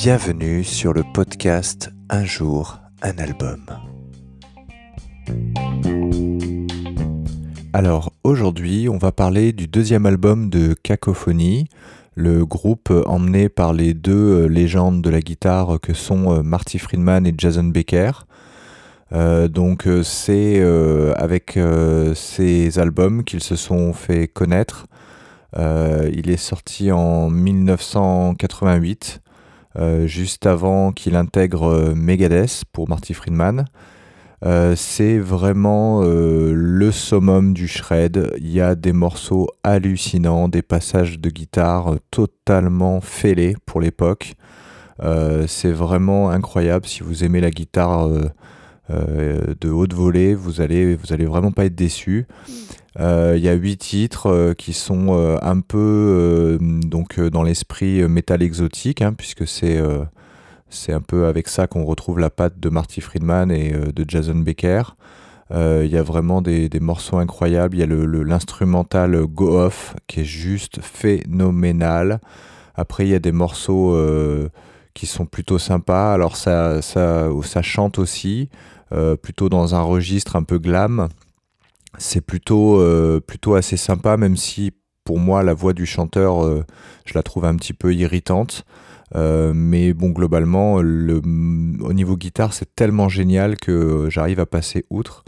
Bienvenue sur le podcast Un jour, un album. Alors aujourd'hui, on va parler du deuxième album de Cacophonie, le groupe emmené par les deux légendes de la guitare que sont Marty Friedman et Jason Becker. Euh, donc euh, c'est euh, avec ces albums qu'ils se sont fait connaître. il est sorti en 1988, juste avant qu'il intègre Megadeth pour Marty Friedman. c'est vraiment le summum du shred. Il y a des morceaux hallucinants, des passages de guitare totalement fêlés pour l'époque. c'est vraiment incroyable si vous aimez la guitare euh, de haute volée, vous allez, vous allez vraiment pas être déçu. Euh, il y a huit titres euh, qui sont un peu donc dans l'esprit métal exotique, hein, puisque c'est c'est un peu avec ça qu'on retrouve la patte de Marty Friedman et de Jason Becker. Il y a vraiment des, des, morceaux incroyables. Il y a l'instrumental le, Go Off qui est juste phénoménal. Après, il y a des morceaux sont plutôt sympas. Alors, ça, ça, chante aussi. Euh, plutôt dans un registre un peu glam. C'est plutôt, euh, plutôt assez sympa, même si pour moi la voix du chanteur, euh, je la trouve un petit peu irritante. mais bon, globalement, le, au niveau guitare, c'est tellement génial que j'arrive à passer outre.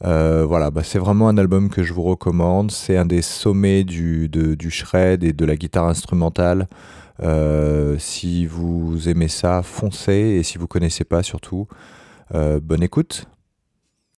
voilà, bah, c'est vraiment un album que je vous recommande. C'est un des sommets du, shred et de la guitare instrumentale. Si vous aimez ça, foncez. Et si vous connaissez pas, surtout, euh, bonne écoute